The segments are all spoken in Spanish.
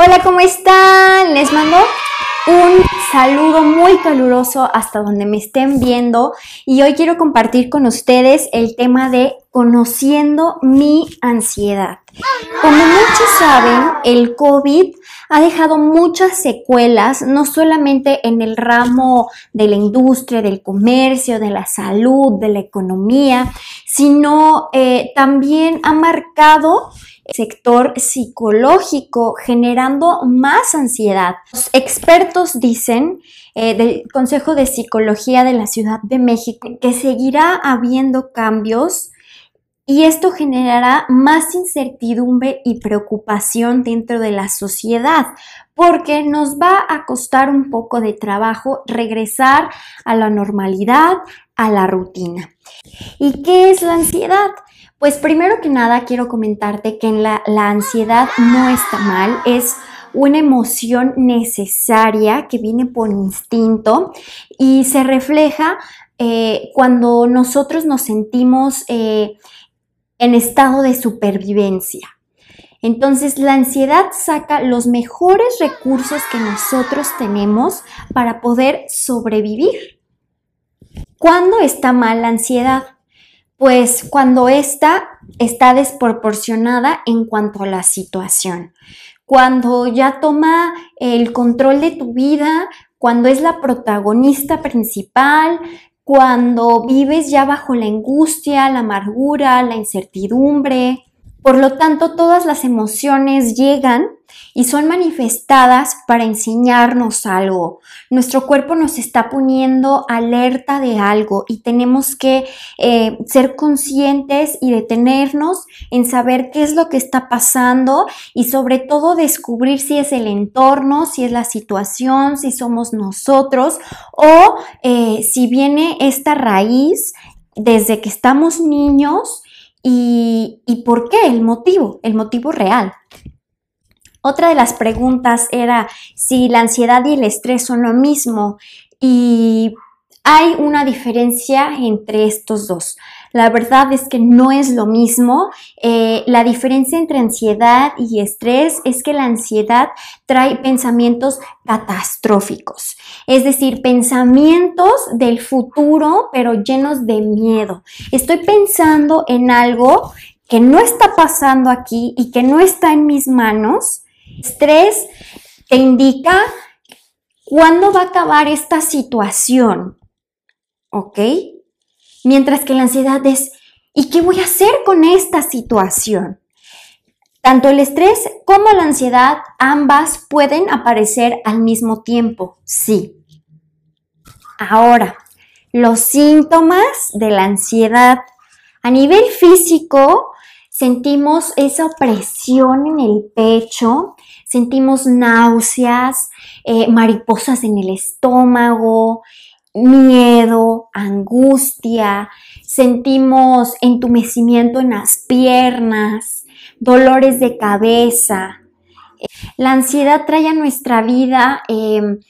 Hola, ¿cómo están? Les mando un saludo muy caluroso hasta donde me estén viendo y hoy quiero compartir con ustedes el tema de conociendo mi ansiedad. Como muchos saben, el COVID ha dejado muchas secuelas, no solamente en el ramo de la industria, del comercio, de la salud, de la economía, sino eh, también ha marcado sector psicológico, generando más ansiedad. Los expertos dicen eh, del Consejo de Psicología de la Ciudad de México que seguirá habiendo cambios y esto generará más incertidumbre y preocupación dentro de la sociedad porque nos va a costar un poco de trabajo regresar a la normalidad, a la rutina. ¿Y qué es la ansiedad? Pues primero que nada quiero comentarte que la, ansiedad no está mal, es una emoción necesaria que viene por instinto y se refleja eh, cuando nosotros nos sentimos eh, en estado de supervivencia. Entonces la ansiedad saca los mejores recursos que nosotros tenemos para poder sobrevivir. ¿Cuándo está mal la ansiedad? Pues cuando esta está desproporcionada en cuanto a la situación, cuando ya toma el control de tu vida, cuando es la protagonista principal, cuando vives ya bajo la angustia, la amargura, la incertidumbre, por lo tanto, todas las emociones llegan y son manifestadas para enseñarnos algo. Nuestro cuerpo nos está poniendo alerta de algo y tenemos que eh, ser conscientes y detenernos en saber qué es lo que está pasando y sobre todo descubrir si es el entorno, si es la situación, si somos nosotros o eh, si viene esta raíz desde que estamos niños ¿Y, por qué? El motivo, el motivo real. Otra de las preguntas era si la ansiedad y el estrés son lo mismo y hay una diferencia entre estos dos. La verdad es que no es lo mismo. Eh, la diferencia entre ansiedad y estrés es que la ansiedad trae pensamientos catastróficos, es decir, pensamientos del futuro pero llenos de miedo. Estoy pensando en algo que no está pasando aquí y que no está en mis manos. Estrés te indica cuándo va a acabar esta situación, ¿ok? Mientras que la ansiedad es, ¿y qué voy a hacer con esta situación? Tanto el estrés como la ansiedad, ambas pueden aparecer al mismo tiempo, sí. Ahora, los síntomas de la ansiedad. A nivel físico, sentimos esa opresión en el pecho, sentimos náuseas, eh, mariposas en el estómago, miedo, angustia, sentimos entumecimiento en las piernas, dolores de cabeza. La ansiedad trae a nuestra vida em,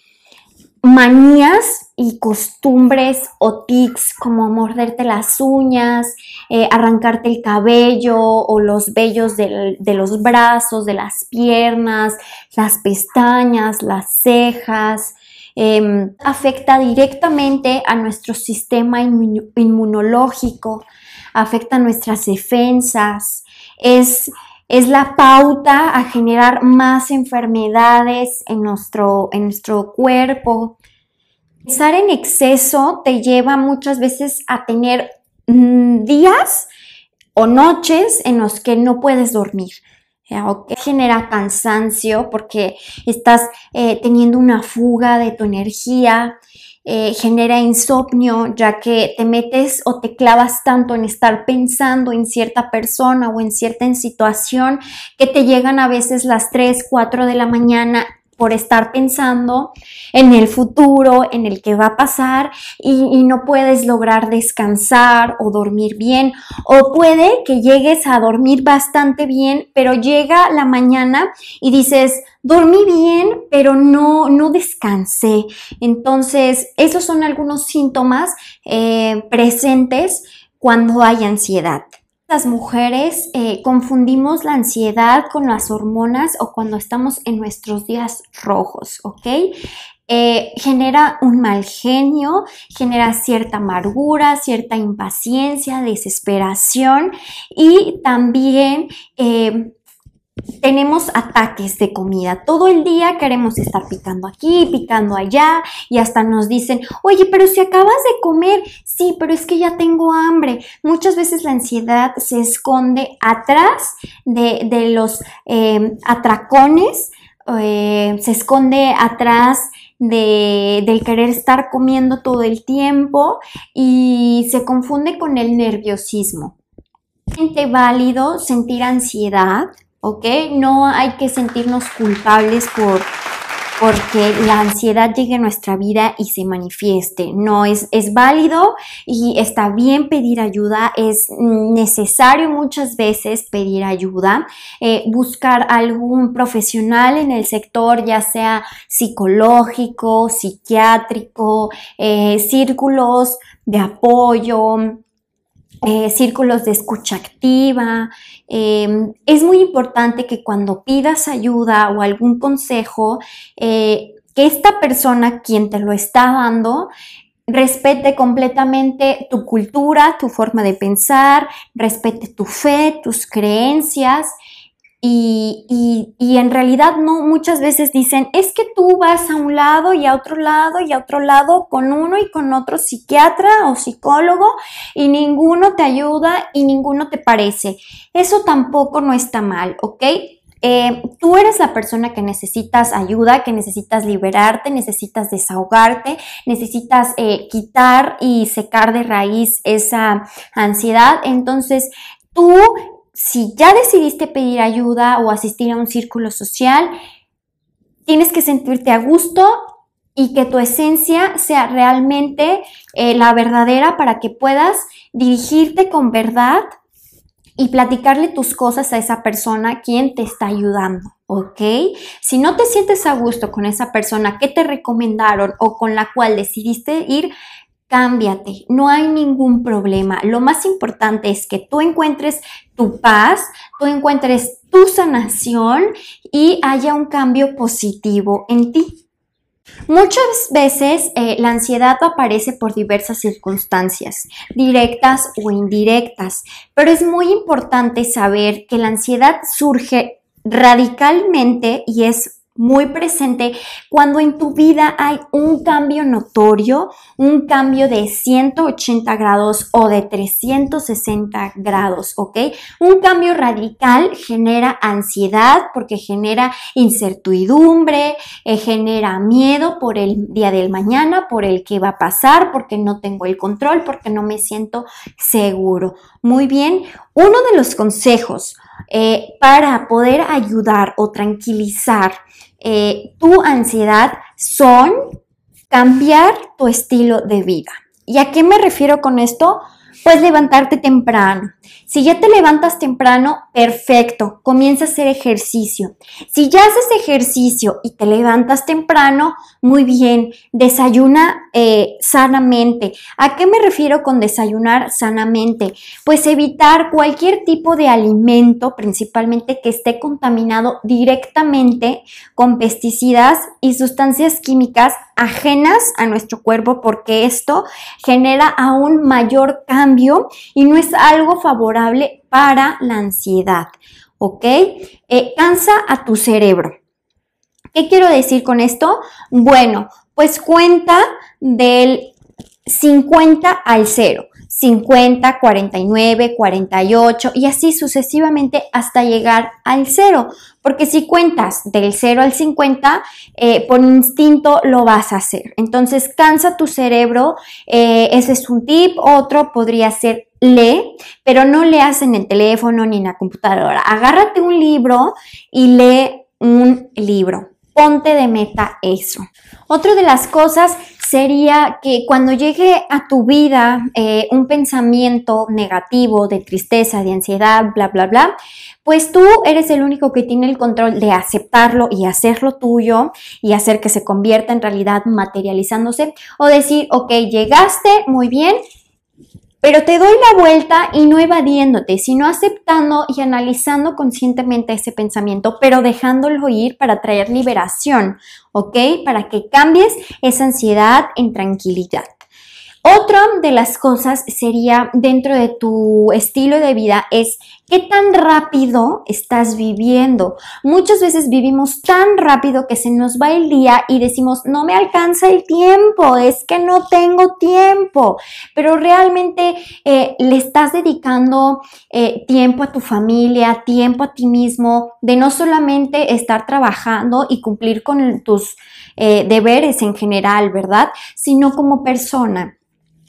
manías y costumbres o tics como morderte las uñas, eh, arrancarte el cabello o los vellos de los brazos, de las piernas, las pestañas, las cejas, Em, afecta directamente a nuestro sistema inmunológico, afecta nuestras defensas, es, es la pauta a generar más enfermedades en nuestro, en nuestro cuerpo. Pensar en exceso te lleva muchas veces a tener mm, días o noches en los que no puedes dormir que genera cansancio porque estás eh, teniendo una fuga de tu energía, eh, genera insomnio ya que te metes o te clavas tanto en estar pensando en cierta persona o en cierta situación que te llegan a veces las 3, 4 de la mañana por estar pensando en el futuro, en el que va a pasar y, no puedes lograr descansar o dormir bien. O puede que llegues a dormir bastante bien, pero llega la mañana y dices, dormí bien, pero no, no descansé. Entonces, esos son algunos síntomas eh, presentes cuando hay ansiedad. Las mujeres eh, confundimos la ansiedad con las hormonas o cuando estamos en nuestros días rojos, ¿ok? Eh, genera un mal genio, genera cierta amargura, cierta impaciencia, desesperación y también eh, tenemos ataques de comida. Todo el día queremos estar picando aquí, picando allá y hasta nos dicen, oye, pero si acabas de comer, sí, pero es que ya tengo hambre. Muchas veces la ansiedad se esconde atrás de, los eh, atracones, se esconde atrás de, del querer estar comiendo todo el tiempo y se confunde con el nerviosismo. Válido sentir ansiedad, ¿ok? No hay que sentirnos culpables por porque la ansiedad llegue a nuestra vida y se manifieste. No es, es válido y está bien pedir ayuda, es necesario muchas veces pedir ayuda, eh, buscar algún profesional en el sector, ya sea psicológico, psiquiátrico, eh, círculos de apoyo, eh, círculos de escucha activa. Em, es muy importante que cuando pidas ayuda o algún consejo, eh, que esta persona quien te lo está dando respete completamente tu cultura, tu forma de pensar, respete tu fe, tus creencias y, en realidad no, muchas veces dicen, es que tú vas a un lado y a otro lado y a otro lado con uno y con otro psiquiatra o psicólogo y ninguno te ayuda y ninguno te parece. Eso tampoco no está mal, ¿ok? Eh, tú eres la persona que necesitas ayuda, que necesitas liberarte, necesitas desahogarte, necesitas eh, quitar y secar de raíz esa ansiedad. Entonces, tú si ya decidiste pedir ayuda o asistir a un círculo social, tienes que sentirte a gusto y que tu esencia sea realmente eh, la verdadera para que puedas dirigirte con verdad y platicarle tus cosas a esa persona quien te está ayudando, ¿ok? Si no te sientes a gusto con esa persona que te recomendaron o con la cual decidiste ir, cámbiate, no hay ningún problema. Lo más importante es que tú encuentres tu paz, tú encuentres tu sanación y haya un cambio positivo en ti. Muchas veces eh, la ansiedad aparece por diversas circunstancias, directas o indirectas, pero es muy importante saber que la ansiedad surge radicalmente y es muy presente cuando en tu vida hay un cambio notorio, un cambio de 180 grados o de 360 grados, ¿ok? Un cambio radical genera ansiedad porque genera incertidumbre, eh, genera miedo por el día del mañana, por el que va a pasar, porque no tengo el control, porque no me siento seguro. Muy bien, uno de los consejos eh, para poder ayudar o tranquilizar eh, tu ansiedad son cambiar tu estilo de vida. ¿Y a qué me refiero con esto? Pues levantarte temprano. Si ya te levantas temprano, perfecto, comienza a hacer ejercicio. Si ya haces ejercicio y te levantas temprano, muy bien, desayuna eh, sanamente. ¿A qué me refiero con desayunar sanamente? Pues evitar cualquier tipo de alimento, principalmente que esté contaminado directamente con pesticidas y sustancias químicas ajenas a nuestro cuerpo porque esto genera aún mayor cambio y no es algo para la ansiedad, ¿ok? Eh, cansa a tu cerebro. ¿Qué quiero decir con esto? Bueno, pues cuenta del 50 al 0. 50, 49, 48 y así sucesivamente hasta llegar al 0. Porque si cuentas del 0 al 50, eh, por instinto lo vas a hacer. Entonces cansa tu cerebro. Eh, ese es un tip. Otro podría ser lee, pero no leas en el teléfono ni en la computadora. Agárrate un libro y lee un libro. Ponte de meta eso. Otra de las cosas sería que cuando llegue a tu vida eh, un pensamiento negativo de tristeza, de ansiedad, bla, bla, bla, pues tú eres el único que tiene el control de aceptarlo y hacerlo tuyo y hacer que se convierta en realidad materializándose o decir, ok, llegaste, muy bien, Pero te doy la vuelta y no evadiéndote, sino aceptando y analizando conscientemente ese pensamiento, pero dejándolo ir para traer liberación, ¿ok? Para que cambies esa ansiedad en tranquilidad. Otra de las cosas sería dentro de tu estilo de vida es qué tan rápido estás viviendo. Muchas veces vivimos tan rápido que se nos va el día y decimos, no me alcanza el tiempo, es que no tengo tiempo, pero realmente eh, le estás dedicando eh, tiempo a tu familia, tiempo a ti mismo, de no solamente estar trabajando y cumplir con tus eh, deberes en general, ¿verdad? Sino como persona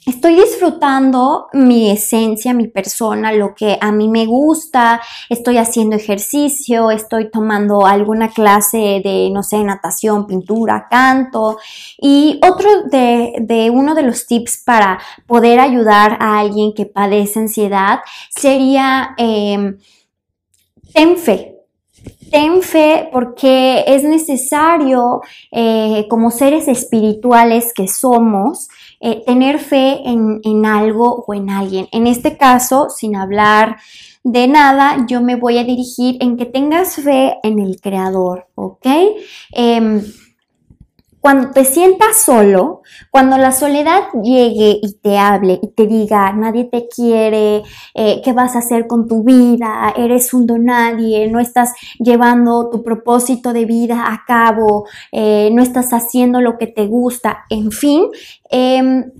estoy disfrutando mi esencia, mi persona, lo que a mí me gusta, estoy haciendo ejercicio, estoy tomando alguna clase de, no sé, natación, pintura, canto. Y otro de, uno de los tips para poder ayudar a alguien que padece ansiedad sería, eh, ten fe. Ten fe porque es necesario, eh, como seres espirituales que somos, eh, tener fe en, en, algo o en alguien. En este caso, sin hablar de nada, yo me voy a dirigir en que tengas fe en el Creador, ¿ok? Em, cuando te sientas solo, cuando la soledad llegue y te hable y te diga, nadie te quiere, eh, ¿qué vas a hacer con tu vida? Eres un donadie, no estás llevando tu propósito de vida a cabo, eh, no estás haciendo lo que te gusta, en fin, em,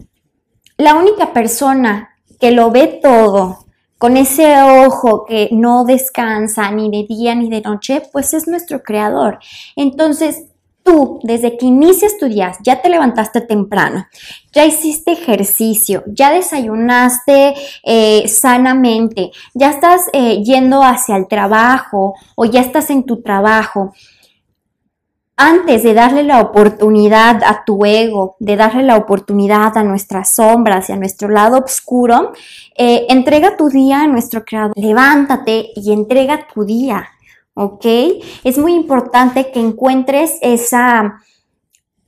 la única persona que lo ve todo, con ese ojo que no descansa ni de día ni de noche, pues es nuestro creador. Entonces, tú, desde que inicias tu día, ya te levantaste temprano, ya hiciste ejercicio, ya desayunaste eh, sanamente, ya estás eh, yendo hacia el trabajo o ya estás en tu trabajo, antes de darle la oportunidad a tu ego, de darle la oportunidad a nuestras sombras y a nuestro lado oscuro, eh, entrega tu día a nuestro creador. Levántate y entrega tu día ¿ok? Es muy importante que encuentres esa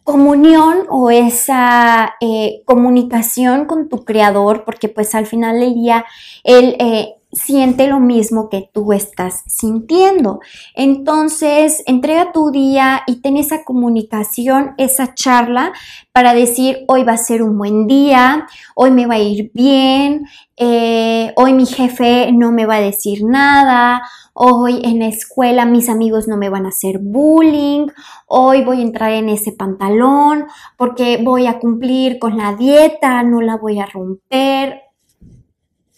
comunión o esa eh, comunicación con tu creador, porque pues al final del día él eh, siente lo mismo que tú estás sintiendo. Entonces, entrega tu día y ten esa comunicación, esa charla para decir, hoy va a ser un buen día, hoy me va a ir bien, eh, hoy mi jefe no me va a decir nada, hoy en la escuela mis amigos no me van a hacer bullying, hoy voy a entrar en ese pantalón porque voy a cumplir con la dieta, no la voy a romper.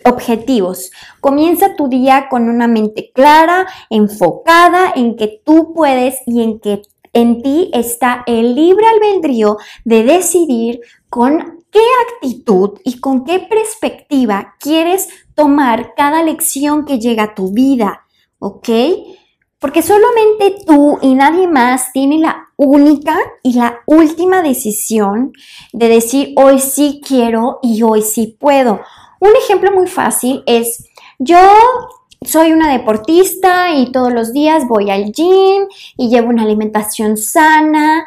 Objetivos. Comienza tu día con una mente clara, enfocada en que tú puedes y en que en ti está el libre albedrío de decidir con qué actitud y con qué perspectiva quieres tomar cada lección que llega a tu vida, ¿ok? Porque solamente tú y nadie más tiene la única y la última decisión de decir hoy sí quiero y hoy sí puedo. Un ejemplo muy fácil es yo soy una deportista y todos los días voy al gym y llevo una alimentación sana,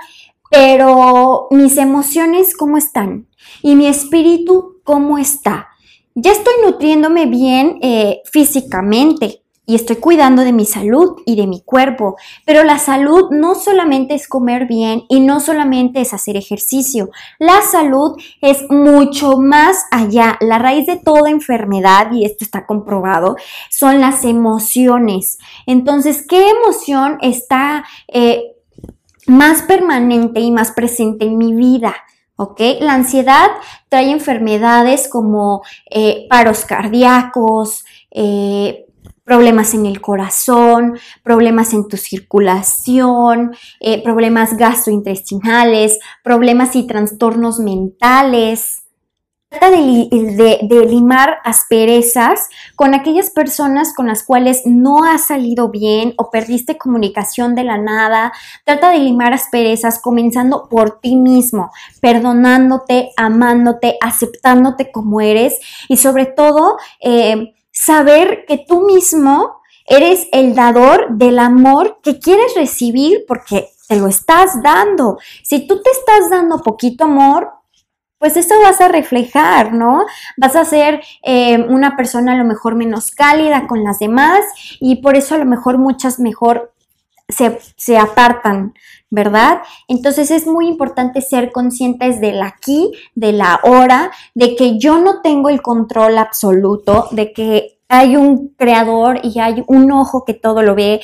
pero mis emociones cómo están y mi espíritu cómo está. Ya estoy nutriéndome bien eh, físicamente, y estoy cuidando de mi salud y de mi cuerpo. Pero la salud no solamente es comer bien y no solamente es hacer ejercicio. La salud es mucho más allá. La raíz de toda enfermedad, y esto está comprobado, son las emociones. Entonces, ¿qué emoción está eh, más permanente y más presente en mi vida? ¿ok? La ansiedad trae enfermedades como eh, paros cardíacos, eh, problemas en el corazón, problemas en tu circulación, eh, problemas gastrointestinales, problemas y trastornos mentales. Trata de, limar asperezas con aquellas personas con las cuales no has salido bien o perdiste comunicación de la nada. Trata de limar asperezas comenzando por ti mismo, perdonándote, amándote, aceptándote como eres y sobre todo eh, saber que tú mismo eres el dador del amor que quieres recibir porque te lo estás dando. Si tú te estás dando poquito amor, pues eso vas a reflejar, ¿no? Vas a ser eh, una persona a lo mejor menos cálida con las demás y por eso a lo mejor muchas mejor se, se apartan, ¿verdad? Entonces es muy importante ser conscientes del aquí, de la hora, de que yo no tengo el control absoluto, de que hay un creador y hay un ojo que todo lo ve.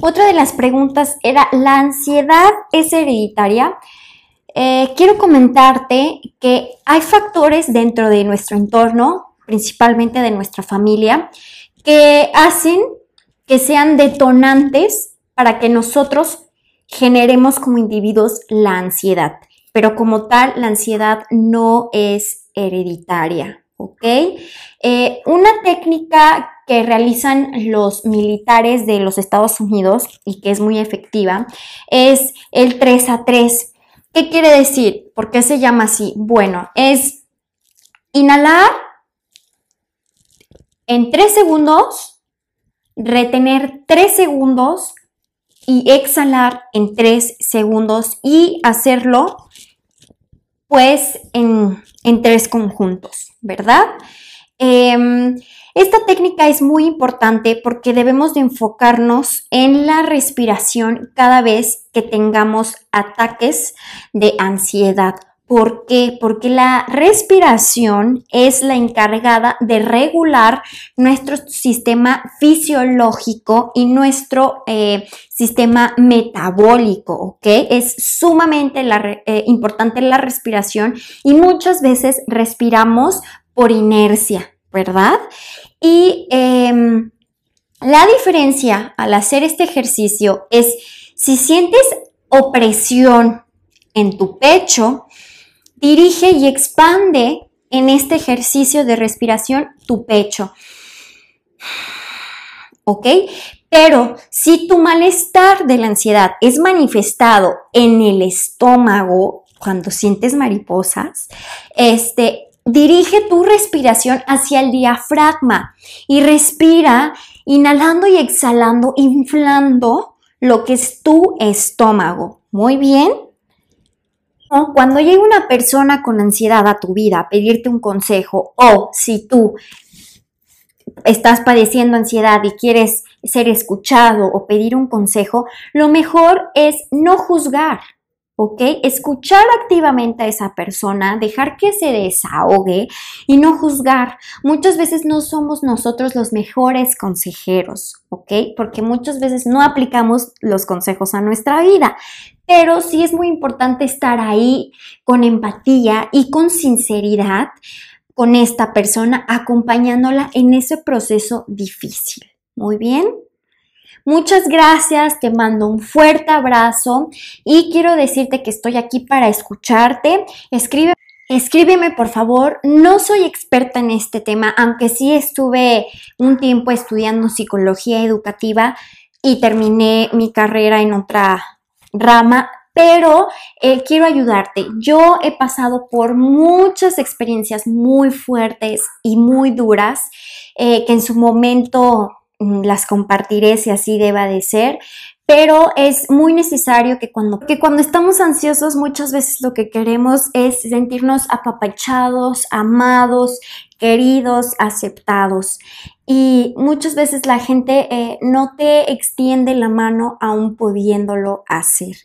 Otra de las preguntas era, ¿la ansiedad es hereditaria? Eh, quiero comentarte que hay factores dentro de nuestro entorno, principalmente de nuestra familia, que hacen que sean detonantes para que nosotros generemos como individuos la ansiedad. Pero como tal, la ansiedad no es hereditaria, ¿ok? Eh, una técnica que realizan los militares de los Estados Unidos y que es muy efectiva es el 3 a 3. ¿Qué quiere decir? ¿Por qué se llama así? Bueno, es inhalar en 3 segundos, retener 3 segundos y exhalar en 3 segundos y hacerlo pues en, en tres conjuntos, ¿verdad? Em, esta técnica es muy importante porque debemos de enfocarnos en la respiración cada vez que tengamos ataques de ansiedad. ¿Por qué? Porque la respiración es la encargada de regular nuestro sistema fisiológico y nuestro eh, sistema metabólico, ¿ok? Es sumamente eh, importante la respiración y muchas veces respiramos por inercia. ¿verdad? Y em, la diferencia al hacer este ejercicio es si sientes opresión en tu pecho, dirige y expande en este ejercicio de respiración tu pecho. ¿Ok? Pero si tu malestar de la ansiedad es manifestado en el estómago, cuando sientes mariposas, este, Dirige tu respiración hacia el diafragma y respira inhalando y exhalando, inflando lo que es tu estómago. Muy bien. Cuando llega una persona con ansiedad a tu vida a pedirte un consejo o si tú estás padeciendo ansiedad y quieres ser escuchado o pedir un consejo, lo mejor es no juzgar. ¿ok? Escuchar activamente a esa persona, dejar que se desahogue y no juzgar. Muchas veces no somos nosotros los mejores consejeros, ¿ok? Porque muchas veces no aplicamos los consejos a nuestra vida. Pero sí es muy importante estar ahí con empatía y con sinceridad con esta persona, acompañándola en ese proceso difícil. Muy bien. Muchas gracias, te mando un fuerte abrazo y quiero decirte que estoy aquí para escucharte. Escríbeme por favor, no soy experta en este tema, aunque sí estuve un tiempo estudiando psicología educativa y terminé mi carrera en otra rama, pero eh, quiero ayudarte. Yo he pasado por muchas experiencias muy fuertes y muy duras eh, que en su momento Mm, las compartiré si así deba de ser, pero es muy necesario que cuando, que cuando estamos ansiosos muchas veces lo que queremos es sentirnos apapachados, amados, queridos, aceptados. Y muchas veces la gente eh, no te extiende la mano aún pudiéndolo hacer.